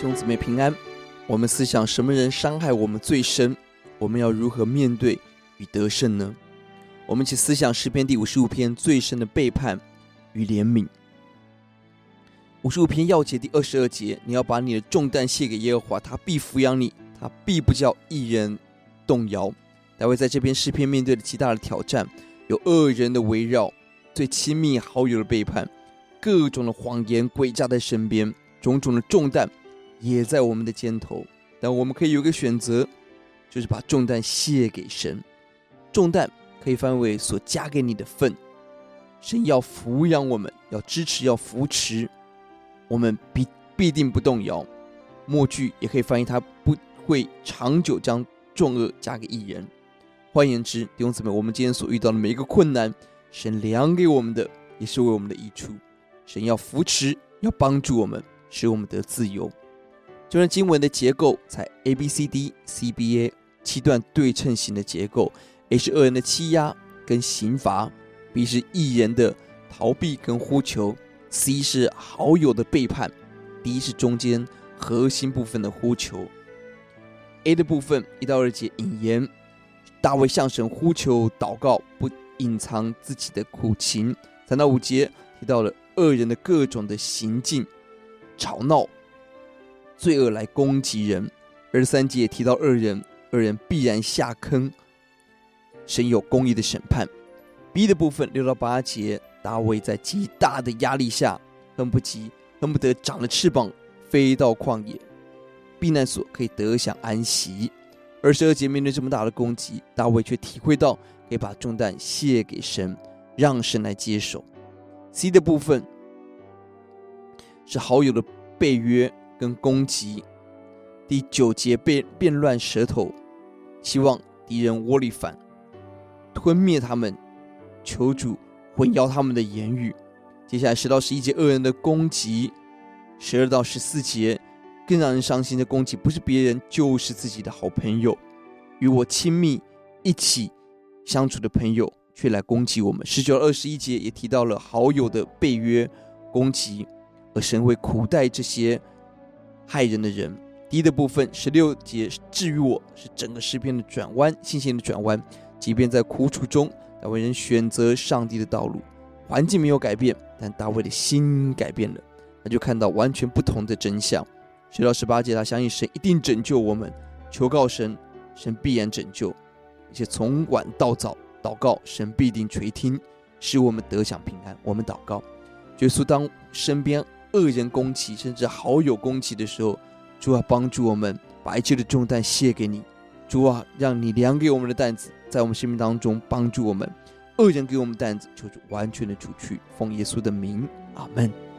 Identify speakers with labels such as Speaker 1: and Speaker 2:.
Speaker 1: 兄姊妹平安。我们思想什么人伤害我们最深？我们要如何面对与得胜呢？我们一起思想诗篇第五十五篇最深的背叛与怜悯。五十五篇要节第二十二节：你要把你的重担卸给耶和华，他必抚养你，他必不叫一人动摇。大卫在这篇诗篇面对了极大的挑战，有恶人的围绕，最亲密好友的背叛，各种的谎言诡诈在身边。种种的重担也在我们的肩头，但我们可以有个选择，就是把重担卸给神。重担可以翻为所加给你的份。神要抚养我们，要支持，要扶持我们，必必定不动摇。末句也可以翻译，他不会长久将重轭加给一人。换言之，弟兄姊妹，我们今天所遇到的每一个困难，神量给我们的也是为我们的益处。神要扶持，要帮助我们。使我们得自由。就像经文的结构，在 A B C D C B A 七段对称型的结构，A 是恶人的欺压跟刑罚，B 是异人的逃避跟呼求，C 是好友的背叛，D 是中间核心部分的呼求。A 的部分一到二节引言，大卫向神呼求祷告，不隐藏自己的苦情。三到五节提到了恶人的各种的行径。吵闹、罪恶来攻击人。二十三节也提到恶人，恶人必然下坑，神有公义的审判。B 的部分六到八节，大卫在极大的压力下，恨不及恨不得长了翅膀飞到旷野避难所，可以得享安息。二十二节面对这么大的攻击，大卫却体会到可以把重担卸给神，让神来接手。C 的部分。是好友的背约跟攻击。第九节被变乱舌头，希望敌人窝里反，吞灭他们，求主混淆他们的言语。接下来十到十一节恶人的攻击，十二到十四节更让人伤心的攻击，不是别人，就是自己的好朋友，与我亲密一起相处的朋友，却来攻击我们。十九二十一节也提到了好友的背约攻击。而神会苦待这些害人的人。第一的部分，十六节治愈我，是整个诗篇的转弯，信心的转弯。即便在苦楚中，大卫仍选择上帝的道路。环境没有改变，但大卫的心改变了，他就看到完全不同的真相。十到十八节，他相信神一定拯救我们，求告神，神必然拯救。而且从晚到早祷告，神必定垂听，使我们得享平安。我们祷告，耶稣，当身边。恶人攻击，甚至好友攻击的时候，主啊，帮助我们把一切的重担卸给你。主啊，让你量给我们的担子，在我们生命当中帮助我们。恶人给我们担子，就是完全的除去。奉耶稣的名，阿门。